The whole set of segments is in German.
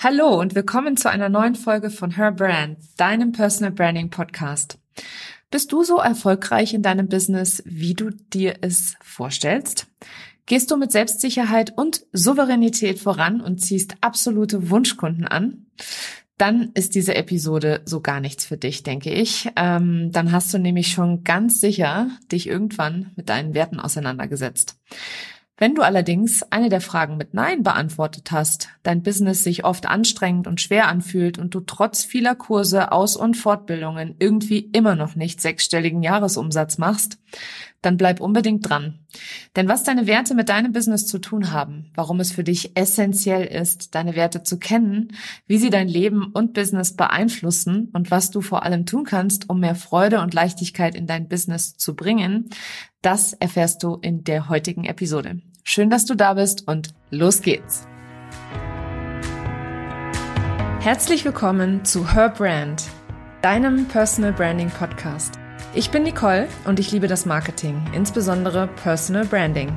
Hallo und willkommen zu einer neuen Folge von Her Brand, deinem Personal Branding Podcast. Bist du so erfolgreich in deinem Business, wie du dir es vorstellst? Gehst du mit Selbstsicherheit und Souveränität voran und ziehst absolute Wunschkunden an? Dann ist diese Episode so gar nichts für dich, denke ich. Ähm, dann hast du nämlich schon ganz sicher dich irgendwann mit deinen Werten auseinandergesetzt. Wenn du allerdings eine der Fragen mit Nein beantwortet hast, dein Business sich oft anstrengend und schwer anfühlt und du trotz vieler Kurse, Aus- und Fortbildungen irgendwie immer noch nicht sechsstelligen Jahresumsatz machst, dann bleib unbedingt dran. Denn was deine Werte mit deinem Business zu tun haben, warum es für dich essentiell ist, deine Werte zu kennen, wie sie dein Leben und Business beeinflussen und was du vor allem tun kannst, um mehr Freude und Leichtigkeit in dein Business zu bringen, das erfährst du in der heutigen Episode. Schön, dass du da bist und los geht's. Herzlich willkommen zu Her Brand, deinem Personal Branding Podcast. Ich bin Nicole und ich liebe das Marketing, insbesondere Personal Branding.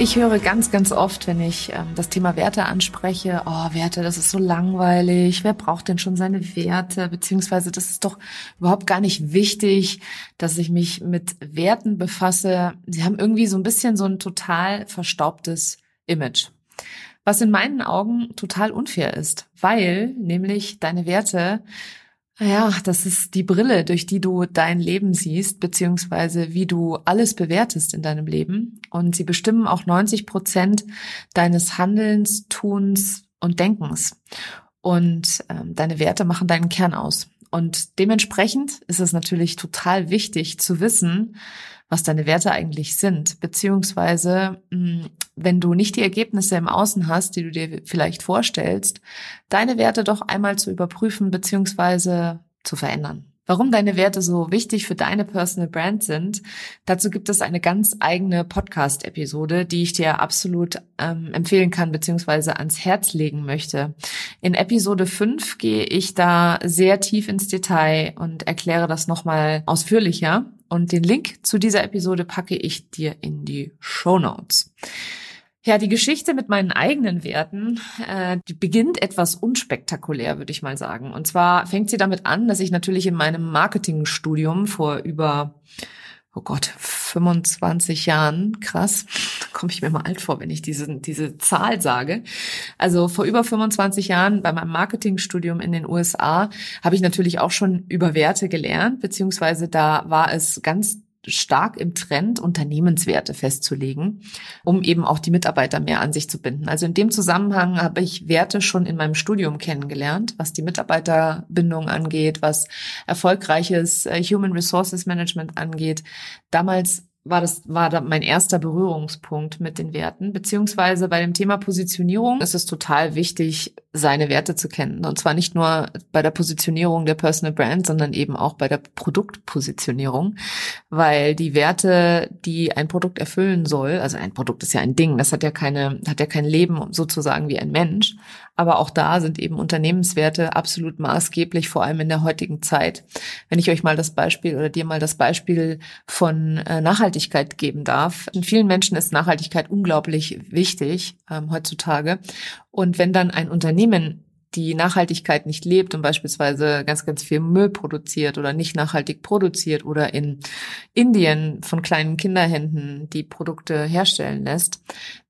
Ich höre ganz, ganz oft, wenn ich ähm, das Thema Werte anspreche, oh, Werte, das ist so langweilig, wer braucht denn schon seine Werte, beziehungsweise das ist doch überhaupt gar nicht wichtig, dass ich mich mit Werten befasse. Sie haben irgendwie so ein bisschen so ein total verstaubtes Image. Was in meinen Augen total unfair ist, weil nämlich deine Werte ja, das ist die Brille, durch die du dein Leben siehst, beziehungsweise wie du alles bewertest in deinem Leben. Und sie bestimmen auch 90 Prozent deines Handelns, Tuns und Denkens. Und ähm, deine Werte machen deinen Kern aus. Und dementsprechend ist es natürlich total wichtig zu wissen, was deine Werte eigentlich sind, beziehungsweise hm, wenn du nicht die Ergebnisse im Außen hast, die du dir vielleicht vorstellst, deine Werte doch einmal zu überprüfen beziehungsweise zu verändern. Warum deine Werte so wichtig für deine Personal Brand sind, dazu gibt es eine ganz eigene Podcast-Episode, die ich dir absolut ähm, empfehlen kann beziehungsweise ans Herz legen möchte. In Episode 5 gehe ich da sehr tief ins Detail und erkläre das nochmal ausführlicher. Und den Link zu dieser Episode packe ich dir in die Show Notes. Ja, die Geschichte mit meinen eigenen Werten, äh, die beginnt etwas unspektakulär, würde ich mal sagen. Und zwar fängt sie damit an, dass ich natürlich in meinem Marketingstudium vor über, oh Gott, 25 Jahren, krass, komme ich mir mal alt vor, wenn ich diese, diese Zahl sage. Also vor über 25 Jahren bei meinem Marketingstudium in den USA habe ich natürlich auch schon über Werte gelernt, beziehungsweise da war es ganz stark im Trend, Unternehmenswerte festzulegen, um eben auch die Mitarbeiter mehr an sich zu binden. Also in dem Zusammenhang habe ich Werte schon in meinem Studium kennengelernt, was die Mitarbeiterbindung angeht, was erfolgreiches äh, Human Resources Management angeht. Damals war das war da mein erster Berührungspunkt mit den Werten, beziehungsweise bei dem Thema Positionierung ist es total wichtig, seine Werte zu kennen. Und zwar nicht nur bei der Positionierung der Personal Brand, sondern eben auch bei der Produktpositionierung, weil die Werte, die ein Produkt erfüllen soll, also ein Produkt ist ja ein Ding, das hat ja keine, hat ja kein Leben sozusagen wie ein Mensch, aber auch da sind eben Unternehmenswerte absolut maßgeblich, vor allem in der heutigen Zeit. Wenn ich euch mal das Beispiel oder dir mal das Beispiel von äh, Nachhaltigkeit geben darf. In vielen Menschen ist Nachhaltigkeit unglaublich wichtig ähm, heutzutage. Und wenn dann ein Unternehmen die Nachhaltigkeit nicht lebt und beispielsweise ganz, ganz viel Müll produziert oder nicht nachhaltig produziert oder in Indien von kleinen Kinderhänden die Produkte herstellen lässt,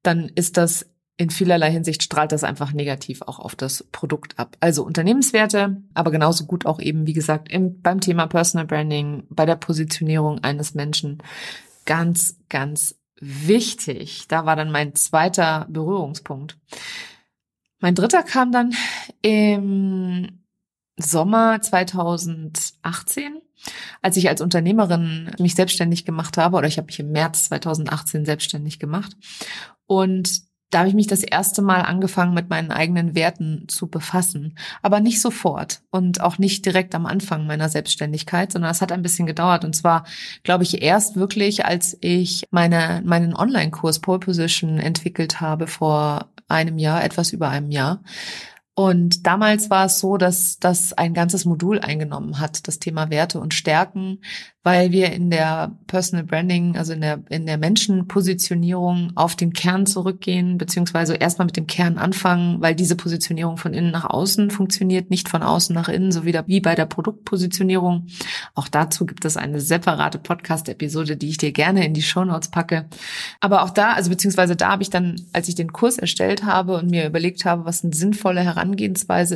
dann ist das in vielerlei Hinsicht strahlt das einfach negativ auch auf das Produkt ab. Also Unternehmenswerte, aber genauso gut auch eben, wie gesagt, im, beim Thema Personal Branding, bei der Positionierung eines Menschen. Ganz, ganz wichtig. Da war dann mein zweiter Berührungspunkt. Mein dritter kam dann im Sommer 2018, als ich als Unternehmerin mich selbstständig gemacht habe, oder ich habe mich im März 2018 selbstständig gemacht. Und da habe ich mich das erste Mal angefangen, mit meinen eigenen Werten zu befassen. Aber nicht sofort und auch nicht direkt am Anfang meiner Selbstständigkeit, sondern es hat ein bisschen gedauert. Und zwar, glaube ich, erst wirklich, als ich meine, meinen Online-Kurs Pole Position entwickelt habe vor einem Jahr, etwas über einem Jahr. Und damals war es so, dass das ein ganzes Modul eingenommen hat, das Thema Werte und Stärken, weil wir in der Personal Branding, also in der, in der Menschenpositionierung auf den Kern zurückgehen, beziehungsweise erstmal mit dem Kern anfangen, weil diese Positionierung von innen nach außen funktioniert, nicht von außen nach innen, so wieder wie bei der Produktpositionierung. Auch dazu gibt es eine separate Podcast-Episode, die ich dir gerne in die Show Notes packe. Aber auch da, also beziehungsweise da habe ich dann, als ich den Kurs erstellt habe und mir überlegt habe, was eine sinnvolle Herangehensweise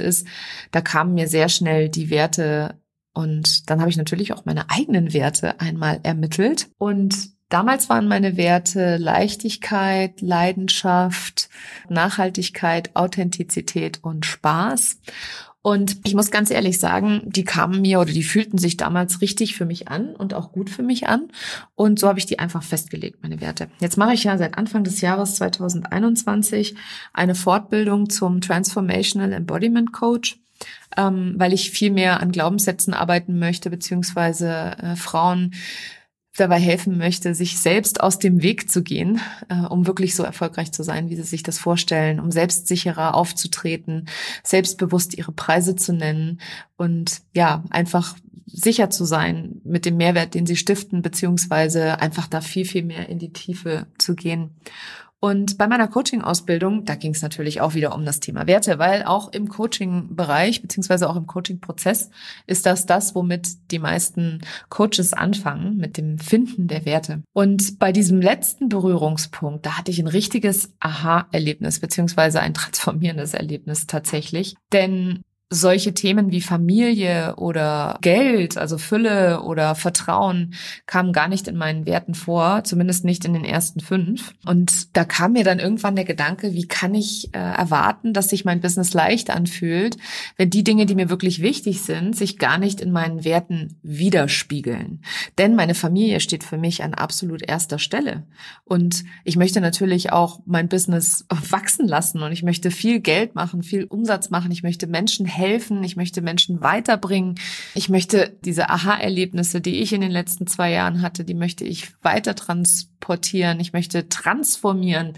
ist, da kamen mir sehr schnell die Werte und dann habe ich natürlich auch meine eigenen Werte einmal ermittelt. Und damals waren meine Werte Leichtigkeit, Leidenschaft, Nachhaltigkeit, Authentizität und Spaß. Und ich muss ganz ehrlich sagen, die kamen mir oder die fühlten sich damals richtig für mich an und auch gut für mich an. Und so habe ich die einfach festgelegt, meine Werte. Jetzt mache ich ja seit Anfang des Jahres 2021 eine Fortbildung zum Transformational Embodiment Coach ähm, weil ich viel mehr an Glaubenssätzen arbeiten möchte, beziehungsweise äh, Frauen dabei helfen möchte, sich selbst aus dem Weg zu gehen, äh, um wirklich so erfolgreich zu sein, wie sie sich das vorstellen, um selbstsicherer aufzutreten, selbstbewusst ihre Preise zu nennen und ja, einfach sicher zu sein mit dem Mehrwert, den sie stiften, beziehungsweise einfach da viel, viel mehr in die Tiefe zu gehen. Und bei meiner Coaching-Ausbildung, da ging es natürlich auch wieder um das Thema Werte, weil auch im Coaching-Bereich beziehungsweise auch im Coaching-Prozess ist das das, womit die meisten Coaches anfangen, mit dem Finden der Werte. Und bei diesem letzten Berührungspunkt, da hatte ich ein richtiges Aha-Erlebnis beziehungsweise ein transformierendes Erlebnis tatsächlich. Denn solche Themen wie Familie oder Geld, also Fülle oder Vertrauen, kamen gar nicht in meinen Werten vor, zumindest nicht in den ersten fünf. Und da kam mir dann irgendwann der Gedanke, wie kann ich äh, erwarten, dass sich mein Business leicht anfühlt, wenn die Dinge, die mir wirklich wichtig sind, sich gar nicht in meinen Werten widerspiegeln. Denn meine Familie steht für mich an absolut erster Stelle. Und ich möchte natürlich auch mein Business wachsen lassen und ich möchte viel Geld machen, viel Umsatz machen, ich möchte Menschen helfen helfen, ich möchte Menschen weiterbringen. Ich möchte diese Aha-Erlebnisse, die ich in den letzten zwei Jahren hatte, die möchte ich weiter transportieren. Ich möchte transformieren.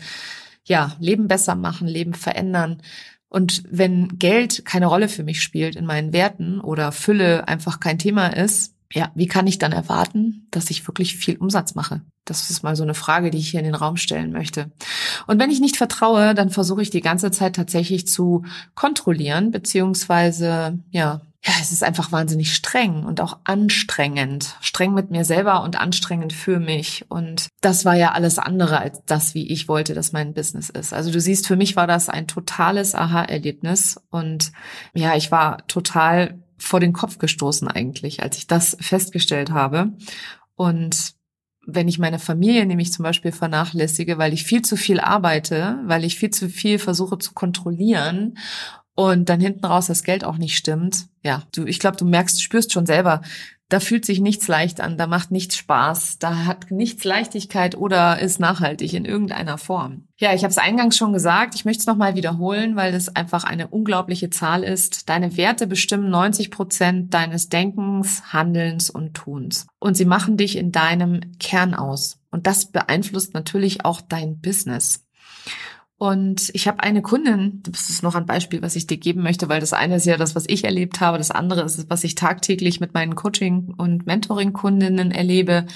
Ja, Leben besser machen, Leben verändern. Und wenn Geld keine Rolle für mich spielt in meinen Werten oder Fülle einfach kein Thema ist, ja, wie kann ich dann erwarten, dass ich wirklich viel Umsatz mache? Das ist mal so eine Frage, die ich hier in den Raum stellen möchte. Und wenn ich nicht vertraue, dann versuche ich die ganze Zeit tatsächlich zu kontrollieren, beziehungsweise, ja, ja, es ist einfach wahnsinnig streng und auch anstrengend. Streng mit mir selber und anstrengend für mich. Und das war ja alles andere als das, wie ich wollte, dass mein Business ist. Also du siehst, für mich war das ein totales Aha-Erlebnis. Und ja, ich war total vor den Kopf gestoßen eigentlich, als ich das festgestellt habe. Und wenn ich meine Familie nämlich zum Beispiel vernachlässige, weil ich viel zu viel arbeite, weil ich viel zu viel versuche zu kontrollieren und dann hinten raus das Geld auch nicht stimmt, ja, du, ich glaube, du merkst, spürst schon selber, da fühlt sich nichts leicht an, da macht nichts Spaß, da hat nichts Leichtigkeit oder ist nachhaltig in irgendeiner Form. Ja, ich habe es eingangs schon gesagt, ich möchte es nochmal wiederholen, weil es einfach eine unglaubliche Zahl ist. Deine Werte bestimmen 90 Prozent deines Denkens, Handelns und Tuns. Und sie machen dich in deinem Kern aus. Und das beeinflusst natürlich auch dein Business. Und ich habe eine Kundin, das ist noch ein Beispiel, was ich dir geben möchte, weil das eine ist ja das, was ich erlebt habe, das andere ist, was ich tagtäglich mit meinen Coaching- und Mentoring-Kundinnen erlebe.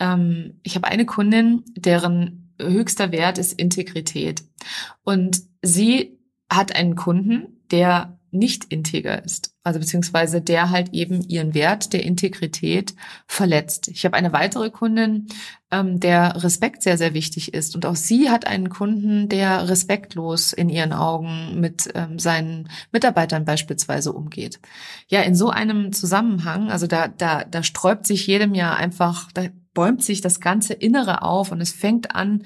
Ähm, ich habe eine Kundin, deren höchster Wert ist Integrität. Und sie hat einen Kunden, der nicht integer ist. Also beziehungsweise der halt eben ihren Wert der Integrität verletzt. Ich habe eine weitere Kundin, ähm, der Respekt sehr, sehr wichtig ist. Und auch sie hat einen Kunden, der respektlos in ihren Augen mit ähm, seinen Mitarbeitern beispielsweise umgeht. Ja, in so einem Zusammenhang, also da, da, da sträubt sich jedem Jahr einfach, da bäumt sich das ganze Innere auf und es fängt an,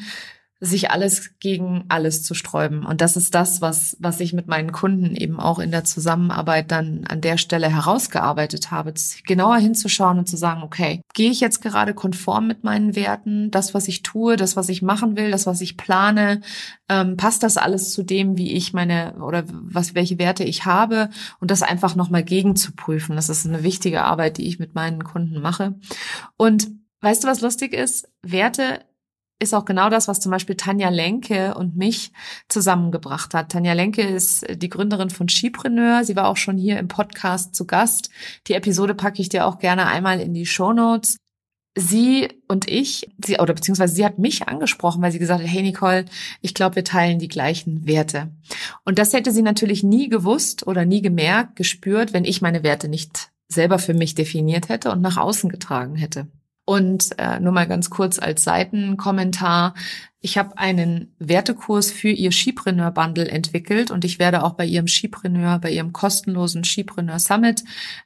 sich alles gegen alles zu sträuben. Und das ist das, was, was ich mit meinen Kunden eben auch in der Zusammenarbeit dann an der Stelle herausgearbeitet habe, genauer hinzuschauen und zu sagen, okay, gehe ich jetzt gerade konform mit meinen Werten, das, was ich tue, das, was ich machen will, das, was ich plane, ähm, passt das alles zu dem, wie ich meine oder was, welche Werte ich habe und das einfach nochmal gegen zu prüfen. Das ist eine wichtige Arbeit, die ich mit meinen Kunden mache. Und weißt du, was lustig ist? Werte ist auch genau das, was zum Beispiel Tanja Lenke und mich zusammengebracht hat. Tanja Lenke ist die Gründerin von Skipreneur. Sie war auch schon hier im Podcast zu Gast. Die Episode packe ich dir auch gerne einmal in die Show Notes. Sie und ich, sie, oder beziehungsweise sie hat mich angesprochen, weil sie gesagt hat, hey Nicole, ich glaube, wir teilen die gleichen Werte. Und das hätte sie natürlich nie gewusst oder nie gemerkt, gespürt, wenn ich meine Werte nicht selber für mich definiert hätte und nach außen getragen hätte. Und äh, nur mal ganz kurz als Seitenkommentar. Ich habe einen Wertekurs für ihr Skipreneur Bundle entwickelt und ich werde auch bei ihrem Skipreneur, bei ihrem kostenlosen Skipreneur Summit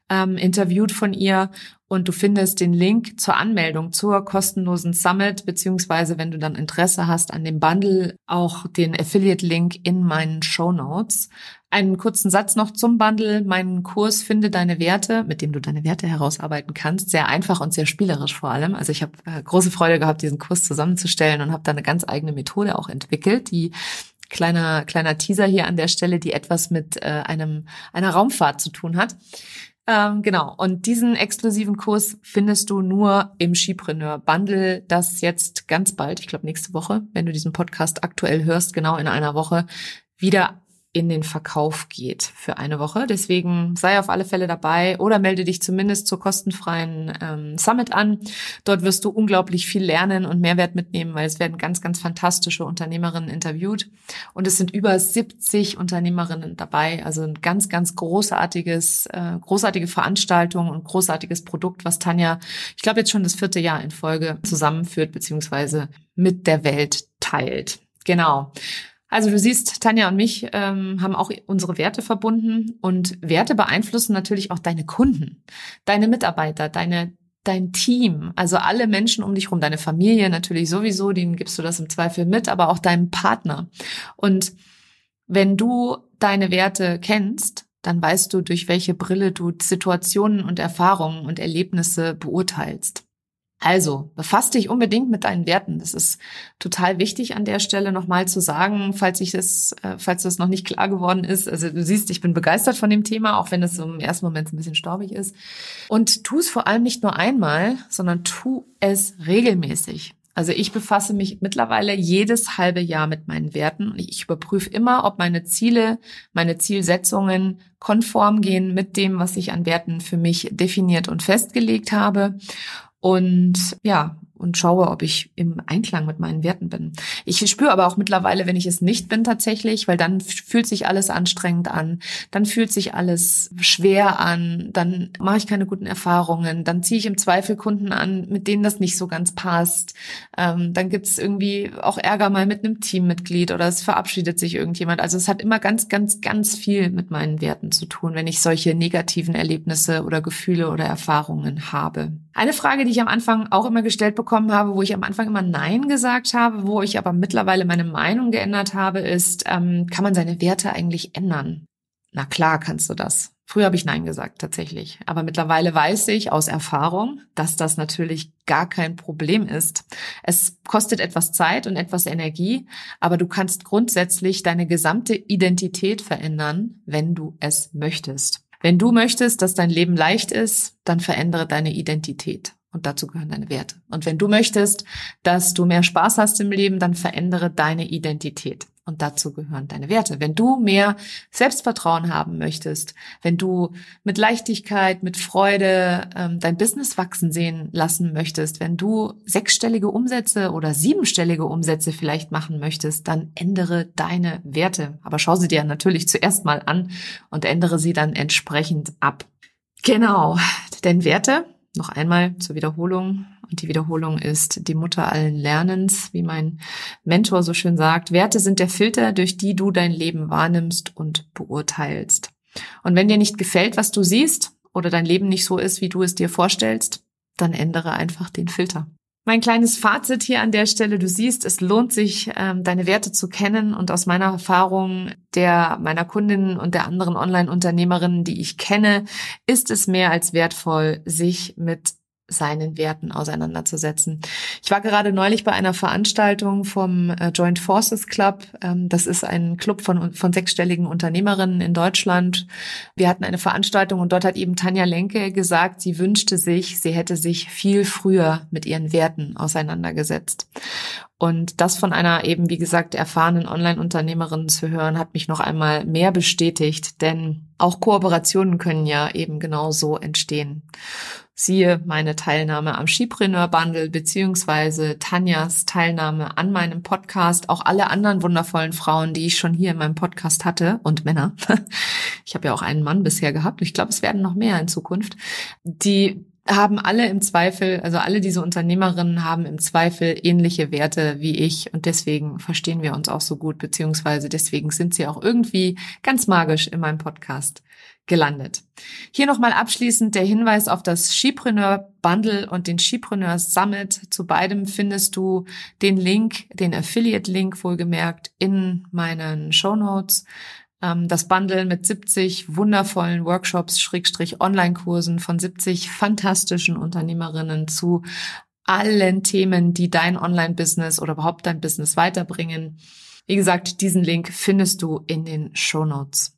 ähm, interviewt von ihr und du findest den Link zur Anmeldung zur kostenlosen Summit, beziehungsweise wenn du dann Interesse hast an dem Bundle, auch den Affiliate-Link in meinen Show Notes. Einen kurzen Satz noch zum Bundle. Mein Kurs Finde deine Werte, mit dem du deine Werte herausarbeiten kannst. Sehr einfach und sehr spielerisch vor allem. Also ich habe äh, große Freude gehabt, diesen Kurs zusammenzustellen und habe da eine ganz eigene Methode auch entwickelt, die kleiner kleiner Teaser hier an der Stelle, die etwas mit äh, einem einer Raumfahrt zu tun hat. Ähm, genau. Und diesen exklusiven Kurs findest du nur im Skipreneur Bundle, das jetzt ganz bald, ich glaube nächste Woche, wenn du diesen Podcast aktuell hörst, genau in einer Woche, wieder in den Verkauf geht für eine Woche. Deswegen sei auf alle Fälle dabei oder melde dich zumindest zur kostenfreien ähm, Summit an. Dort wirst du unglaublich viel lernen und Mehrwert mitnehmen, weil es werden ganz, ganz fantastische Unternehmerinnen interviewt. Und es sind über 70 Unternehmerinnen dabei. Also ein ganz, ganz großartiges, äh, großartige Veranstaltung und großartiges Produkt, was Tanja, ich glaube jetzt schon das vierte Jahr in Folge zusammenführt, beziehungsweise mit der Welt teilt. Genau. Also du siehst, Tanja und mich ähm, haben auch unsere Werte verbunden und Werte beeinflussen natürlich auch deine Kunden, deine Mitarbeiter, deine dein Team, also alle Menschen um dich herum, deine Familie natürlich sowieso, denen gibst du das im Zweifel mit, aber auch deinem Partner. Und wenn du deine Werte kennst, dann weißt du, durch welche Brille du Situationen und Erfahrungen und Erlebnisse beurteilst. Also, befasst dich unbedingt mit deinen Werten. Das ist total wichtig an der Stelle nochmal zu sagen, falls ich das, äh, falls das noch nicht klar geworden ist. Also du siehst, ich bin begeistert von dem Thema, auch wenn es im ersten Moment ein bisschen staubig ist. Und tu es vor allem nicht nur einmal, sondern tu es regelmäßig. Also ich befasse mich mittlerweile jedes halbe Jahr mit meinen Werten ich überprüfe immer, ob meine Ziele, meine Zielsetzungen konform gehen mit dem, was ich an Werten für mich definiert und festgelegt habe. Und ja, und schaue, ob ich im Einklang mit meinen Werten bin. Ich spüre aber auch mittlerweile, wenn ich es nicht bin tatsächlich, weil dann fühlt sich alles anstrengend an, dann fühlt sich alles schwer an, dann mache ich keine guten Erfahrungen, dann ziehe ich im Zweifel Kunden an, mit denen das nicht so ganz passt. Ähm, dann gibt es irgendwie auch Ärger mal mit einem Teammitglied oder es verabschiedet sich irgendjemand. Also es hat immer ganz, ganz, ganz viel mit meinen Werten zu tun, wenn ich solche negativen Erlebnisse oder Gefühle oder Erfahrungen habe. Eine Frage, die ich am Anfang auch immer gestellt bekomme, bekommen habe, wo ich am Anfang immer Nein gesagt habe, wo ich aber mittlerweile meine Meinung geändert habe, ist, ähm, kann man seine Werte eigentlich ändern? Na klar kannst du das. Früher habe ich Nein gesagt, tatsächlich. Aber mittlerweile weiß ich aus Erfahrung, dass das natürlich gar kein Problem ist. Es kostet etwas Zeit und etwas Energie, aber du kannst grundsätzlich deine gesamte Identität verändern, wenn du es möchtest. Wenn du möchtest, dass dein Leben leicht ist, dann verändere deine Identität. Und dazu gehören deine Werte. Und wenn du möchtest, dass du mehr Spaß hast im Leben, dann verändere deine Identität. Und dazu gehören deine Werte. Wenn du mehr Selbstvertrauen haben möchtest, wenn du mit Leichtigkeit, mit Freude ähm, dein Business wachsen sehen lassen möchtest, wenn du sechsstellige Umsätze oder siebenstellige Umsätze vielleicht machen möchtest, dann ändere deine Werte. Aber schau sie dir natürlich zuerst mal an und ändere sie dann entsprechend ab. Genau, denn Werte noch einmal zur Wiederholung. Und die Wiederholung ist die Mutter allen Lernens, wie mein Mentor so schön sagt. Werte sind der Filter, durch die du dein Leben wahrnimmst und beurteilst. Und wenn dir nicht gefällt, was du siehst, oder dein Leben nicht so ist, wie du es dir vorstellst, dann ändere einfach den Filter. Mein kleines Fazit hier an der Stelle, du siehst, es lohnt sich, ähm, deine Werte zu kennen. Und aus meiner Erfahrung der meiner Kundinnen und der anderen Online-Unternehmerinnen, die ich kenne, ist es mehr als wertvoll, sich mit seinen Werten auseinanderzusetzen. Ich war gerade neulich bei einer Veranstaltung vom äh, Joint Forces Club. Ähm, das ist ein Club von, von sechsstelligen Unternehmerinnen in Deutschland. Wir hatten eine Veranstaltung und dort hat eben Tanja Lenke gesagt, sie wünschte sich, sie hätte sich viel früher mit ihren Werten auseinandergesetzt. Und das von einer eben, wie gesagt, erfahrenen Online-Unternehmerin zu hören, hat mich noch einmal mehr bestätigt, denn auch Kooperationen können ja eben genau so entstehen. Siehe meine Teilnahme am Skipreneur Bundle beziehungsweise Tanjas Teilnahme an meinem Podcast, auch alle anderen wundervollen Frauen, die ich schon hier in meinem Podcast hatte und Männer. Ich habe ja auch einen Mann bisher gehabt. Ich glaube, es werden noch mehr in Zukunft. Die haben alle im Zweifel, also alle diese Unternehmerinnen haben im Zweifel ähnliche Werte wie ich und deswegen verstehen wir uns auch so gut, beziehungsweise deswegen sind sie auch irgendwie ganz magisch in meinem Podcast gelandet. Hier nochmal abschließend der Hinweis auf das Skipreneur Bundle und den Skipreneur Summit. Zu beidem findest du den Link, den Affiliate-Link wohlgemerkt in meinen Show Notes. Ähm, das Bundle mit 70 wundervollen Workshops, Schrägstrich Online-Kursen von 70 fantastischen Unternehmerinnen zu allen Themen, die dein Online-Business oder überhaupt dein Business weiterbringen. Wie gesagt, diesen Link findest du in den Show Notes.